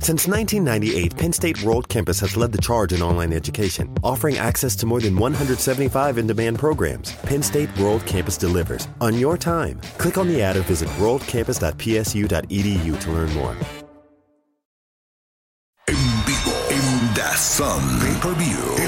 Since 1998, Penn State World Campus has led the charge in online education, offering access to more than 175 in demand programs. Penn State World Campus delivers on your time. Click on the ad or visit worldcampus.psu.edu to learn more. En vivo, en Dazón, pay-per-view, el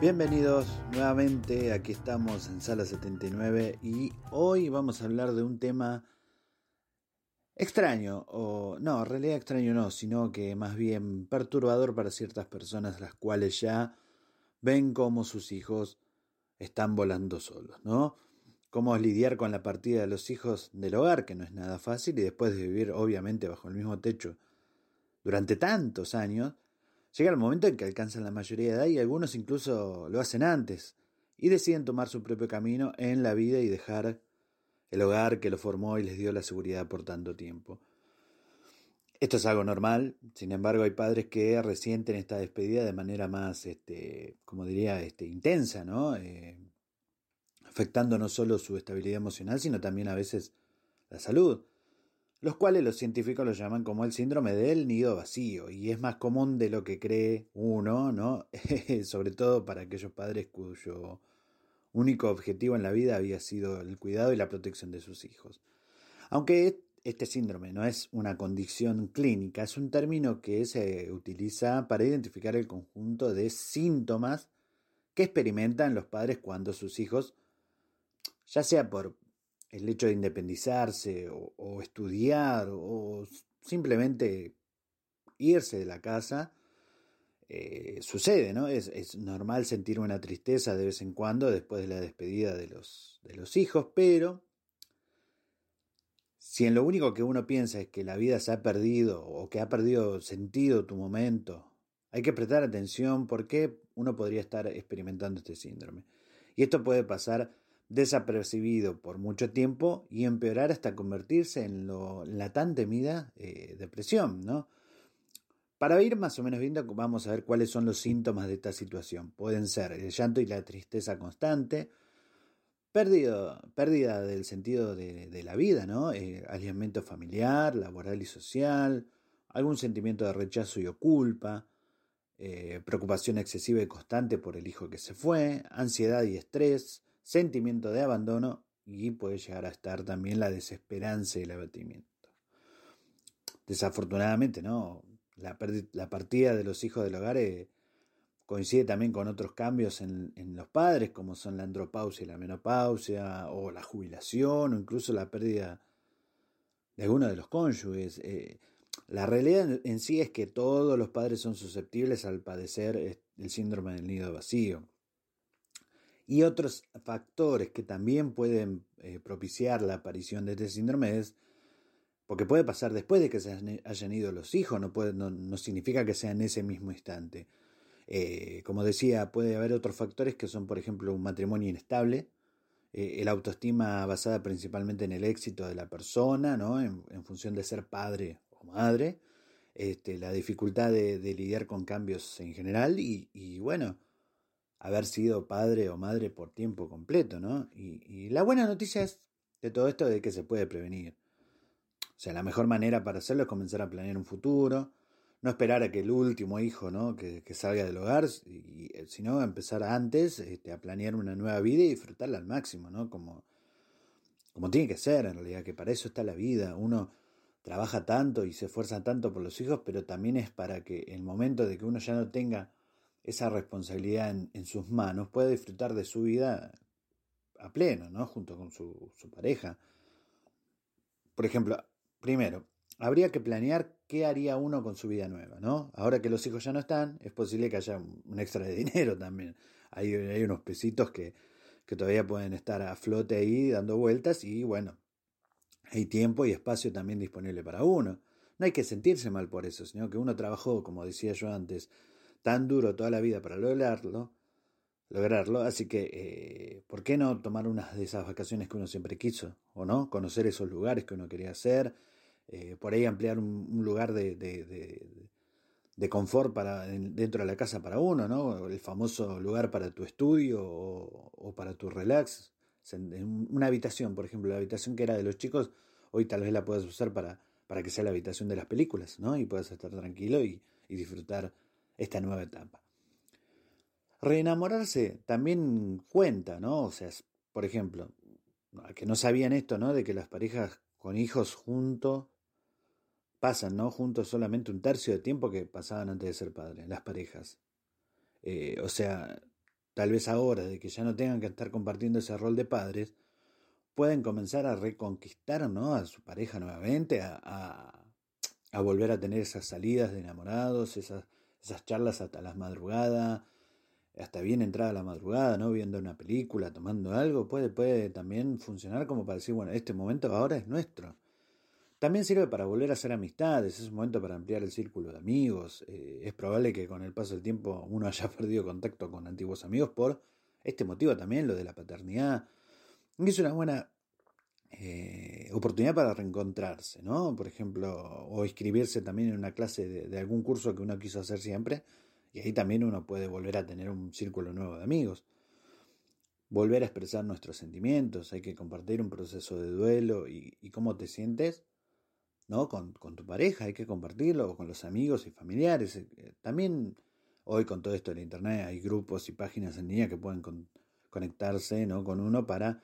Bienvenidos nuevamente, aquí estamos en Sala 79 y hoy vamos a hablar de un tema extraño, o no, en realidad extraño no, sino que más bien perturbador para ciertas personas las cuales ya ven cómo sus hijos están volando solos, ¿no? Cómo lidiar con la partida de los hijos del hogar, que no es nada fácil, y después de vivir obviamente bajo el mismo techo durante tantos años, Llega el momento en que alcanzan la mayoría de edad y algunos incluso lo hacen antes y deciden tomar su propio camino en la vida y dejar el hogar que lo formó y les dio la seguridad por tanto tiempo. Esto es algo normal, sin embargo hay padres que resienten esta despedida de manera más, este, como diría, este, intensa, ¿no? Eh, afectando no solo su estabilidad emocional, sino también a veces la salud los cuales los científicos lo llaman como el síndrome del nido vacío, y es más común de lo que cree uno, ¿no? Sobre todo para aquellos padres cuyo único objetivo en la vida había sido el cuidado y la protección de sus hijos. Aunque este síndrome no es una condición clínica, es un término que se utiliza para identificar el conjunto de síntomas que experimentan los padres cuando sus hijos, ya sea por el hecho de independizarse o, estudiar o simplemente irse de la casa, eh, sucede, ¿no? Es, normal sentir una tristeza de vez en cuando después de la despedida de los, de los hijos, pero si en lo único que uno piensa es que la vida se ha perdido o que ha perdido sentido tu momento, hay que prestar atención porque uno podría estar experimentando este síndrome. Y esto puede pasar desapercibido por mucho tiempo y empeorar hasta convertirse en la tan temida eh, depresión, ¿no? Para ir más o menos viendo, vamos a ver cuáles son los síntomas de esta situación. Pueden ser el llanto y la tristeza constante, pérdida, del sentido de, la vida, ¿no? Eh, familiar, laboral y social, algún sentimiento de rechazo y o culpa, eh, preocupación excesiva y constante por el hijo que se fue, ansiedad y estrés, sentimiento de abandono y puede llegar a estar también la desesperanza y el abatimiento. Desafortunadamente, ¿no? La, partida de los hijos del hogar eh, coincide también con otros cambios en, los padres, como son la andropausia y la menopausia, o la jubilación, o incluso la pérdida de alguno de los cónyuges. Eh, la realidad en sí es que todos los padres son susceptibles al padecer eh, el síndrome del nido vacío y otros factores que también pueden eh, propiciar la aparición de este síndrome es, porque puede pasar después de que se hayan ido los hijos, no, puede, no, significa que sea en ese mismo instante. Eh, como decía, puede haber otros factores que son, por ejemplo, un matrimonio inestable, eh, el autoestima basada principalmente en el éxito de la persona, ¿no? en, función de ser padre o madre, este, la dificultad de, lidiar con cambios en general y bueno, haber sido padre o madre por tiempo completo, ¿no? Y, la buena noticia es de todo esto de que se puede prevenir. O sea, la mejor manera para hacerlo es comenzar a planear un futuro, no esperar a que el último hijo, ¿no? Que, salga del hogar, y, sino empezar antes este, a planear una nueva vida y disfrutarla al máximo, ¿no? Como, como tiene que ser en realidad, que para eso está la vida. Uno trabaja tanto y se esfuerza tanto por los hijos, pero también es para que el momento de que uno ya no tenga esa responsabilidad en, sus manos, pueda disfrutar de su vida a pleno, ¿no? Junto con su, pareja. Por ejemplo, primero, habría que planear qué haría uno con su vida nueva, ¿no? Ahora que los hijos ya no están, es posible que haya un extra de dinero también. Hay, hay unos pesitos que, que todavía pueden estar a flote ahí dando vueltas y bueno, hay tiempo y espacio también disponible para uno. No hay que sentirse mal por eso, sino que uno trabajó, como decía yo antes, tan duro toda la vida para lograrlo, lograrlo, así que eh, ¿por qué no tomar unas de esas vacaciones que uno siempre quiso? ¿O no? Conocer esos lugares que uno quería hacer, eh, por ahí ampliar un, lugar de, de confort para, dentro de la casa para uno, ¿no? El famoso lugar para tu estudio o, para tu relax. Una habitación, por ejemplo, la habitación que era de los chicos, hoy tal vez la puedas usar para, para que sea la habitación de las películas, ¿no? Y puedas estar tranquilo y, disfrutar esta nueva etapa. Reenamorarse también cuenta, ¿no? O sea, por ejemplo, que no sabían esto, ¿no? De que las parejas con hijos juntos pasan, ¿no? Juntos solamente un tercio de tiempo que pasaban antes de ser padres, las parejas. Eh, o sea, tal vez ahora, de que ya no tengan que estar compartiendo ese rol de padres, pueden comenzar a reconquistar, ¿no? A su pareja nuevamente, a, a, volver a tener esas salidas de enamorados, esas, esas charlas hasta las madrugadas, hasta bien entrada la madrugada, ¿no? Viendo una película, tomando algo, puede, puede también funcionar como para decir, bueno, este momento ahora es nuestro. También sirve para volver a hacer amistades, es un momento para ampliar el círculo de amigos. Eh, es probable que con el paso del tiempo uno haya perdido contacto con antiguos amigos por este motivo también, lo de la paternidad. Es una buena eh, oportunidad para reencontrarse, ¿no? Por ejemplo, o inscribirse también en una clase de, de algún curso que uno quiso hacer siempre. Y ahí también uno puede volver a tener un círculo nuevo de amigos volver a expresar nuestros sentimientos, hay que compartir un proceso de duelo y, cómo te sientes ¿no? Con, tu pareja, hay que compartirlo, o con los amigos y familiares. Eh, eh, también hoy con todo esto de internet hay grupos y páginas en línea que pueden conectarse ¿no? con uno para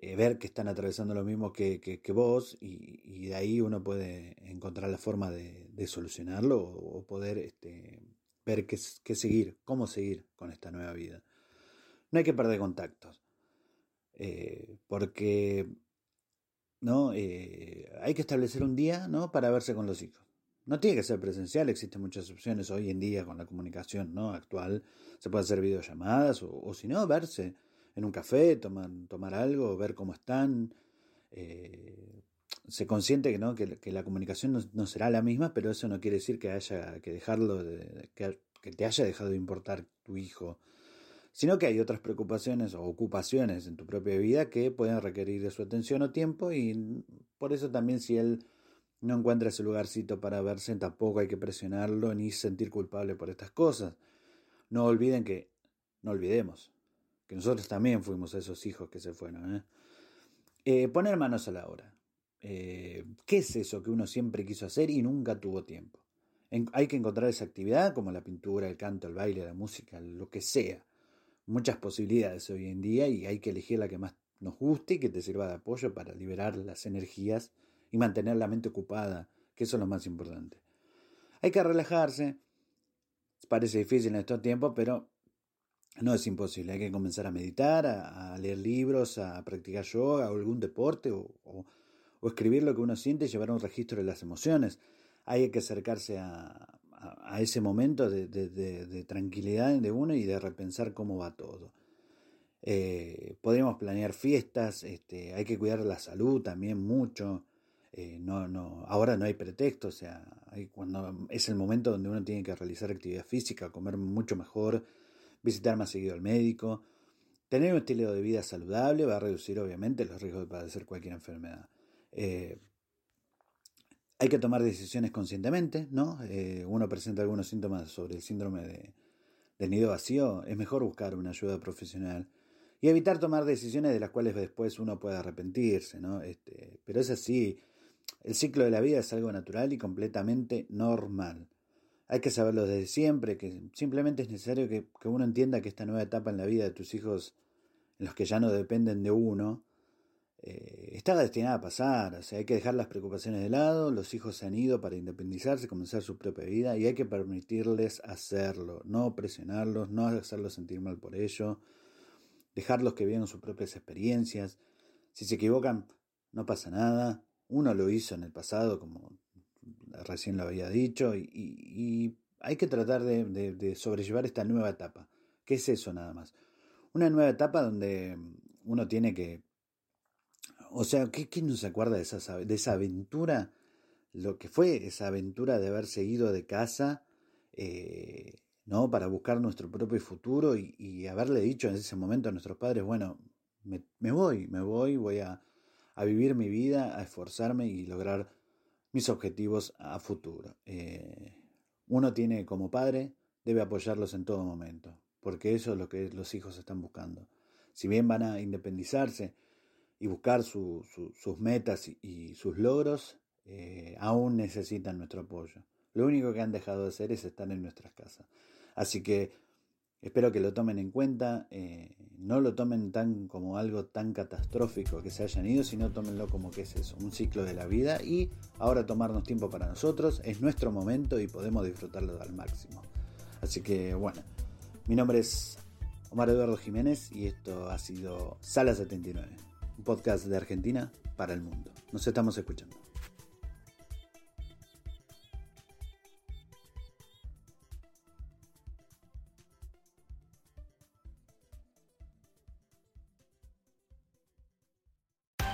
eh, ver que están atravesando lo mismo que, que, vos y, de ahí uno puede encontrar la forma de, solucionarlo o, poder este, ver qué, qué, seguir, cómo seguir con esta nueva vida. No hay que perder contactos, porque ¿no? Eh, hay que establecer un día, ¿no? Para verse con los hijos. No tiene que ser presencial, existen muchas opciones hoy en día con la comunicación, ¿no? Actual. Se puede hacer videollamadas o, si no, verse en un café, tomar, tomar algo, ver cómo están. Eh, se consciente que, ¿no? que, la comunicación no, será la misma, pero eso no quiere decir que haya que dejarlo, de, que, que te haya dejado de importar tu hijo sino que hay otras preocupaciones o ocupaciones en tu propia vida que pueden requerir de su atención o tiempo y por eso también si él no encuentra ese lugarcito para verse, tampoco hay que presionarlo ni sentir culpable por estas cosas. No olviden que, no olvidemos, que nosotros también fuimos esos hijos que se fueron. ¿eh? Eh, poner manos a la obra. Eh, ¿Qué es eso que uno siempre quiso hacer y nunca tuvo tiempo? hay que encontrar esa actividad como la pintura, el canto, el baile, la música, lo que sea muchas posibilidades hoy en día y hay que elegir la que más nos guste y que te sirva de apoyo para liberar las energías y mantener la mente ocupada, que eso es lo más importante. Hay que relajarse, parece difícil en estos tiempos, pero no es imposible. Hay que comenzar a meditar, a, leer libros, a practicar yoga o algún deporte o, escribir lo que uno siente y llevar un registro de las emociones. Hay que acercarse a, a, ese momento de, tranquilidad de uno y de repensar cómo va todo. Eh, podríamos planear fiestas, este, hay que cuidar la salud también mucho. Eh, no, no, ahora no hay pretexto, o sea, cuando es el momento donde uno tiene que realizar actividad física, comer mucho mejor, visitar más seguido al médico. Tener un estilo de vida saludable va a reducir obviamente los riesgos de padecer cualquier enfermedad. Eh, hay que tomar decisiones conscientemente, ¿no? Eh, uno presenta algunos síntomas sobre el síndrome de, del nido vacío, es mejor buscar una ayuda profesional y evitar tomar decisiones de las cuales después uno puede arrepentirse, ¿no? Este, pero es así, el ciclo de la vida es algo natural y completamente normal. Hay que saberlo desde siempre, que simplemente es necesario que, uno entienda que esta nueva etapa en la vida de tus hijos, en los que ya no dependen de uno, eh, estaba destinada a pasar, o sea, hay que dejar las preocupaciones de lado, los hijos se han ido para independizarse, comenzar su propia vida y hay que permitirles hacerlo, no presionarlos, no hacerlos sentir mal por ello, dejarlos que vivan sus propias experiencias. Si se equivocan, no pasa nada. Uno lo hizo en el pasado, como recién lo había dicho, y, hay que tratar de, sobrellevar esta nueva etapa. ¿Qué es eso nada más? Una nueva etapa donde uno tiene que... O sea, ¿quién no se acuerda de esa, de esa aventura? Lo que fue esa aventura de haber seguido de casa, eh, ¿no? Para buscar nuestro propio futuro y, haberle dicho en ese momento a nuestros padres, bueno, me, voy, me voy, voy a, a, vivir mi vida, a esforzarme y lograr mis objetivos a futuro. Eh, uno tiene como padre, debe apoyarlos en todo momento, porque eso es lo que los hijos están buscando. Si bien van a independizarse y buscar sus metas y, sus logros, eh, aún necesitan nuestro apoyo. Lo único que han dejado de hacer es estar en nuestras casas. Así que espero que lo tomen en cuenta, eh, no lo tomen tan como algo tan catastrófico que se hayan ido, sino tómenlo como que es eso, un ciclo de la vida y ahora tomarnos tiempo para nosotros, es nuestro momento y podemos disfrutarlo al máximo. Así que bueno, mi nombre es Omar Eduardo Jiménez y esto ha sido Sala 79, un podcast de Argentina para el mundo. Nos estamos escuchando.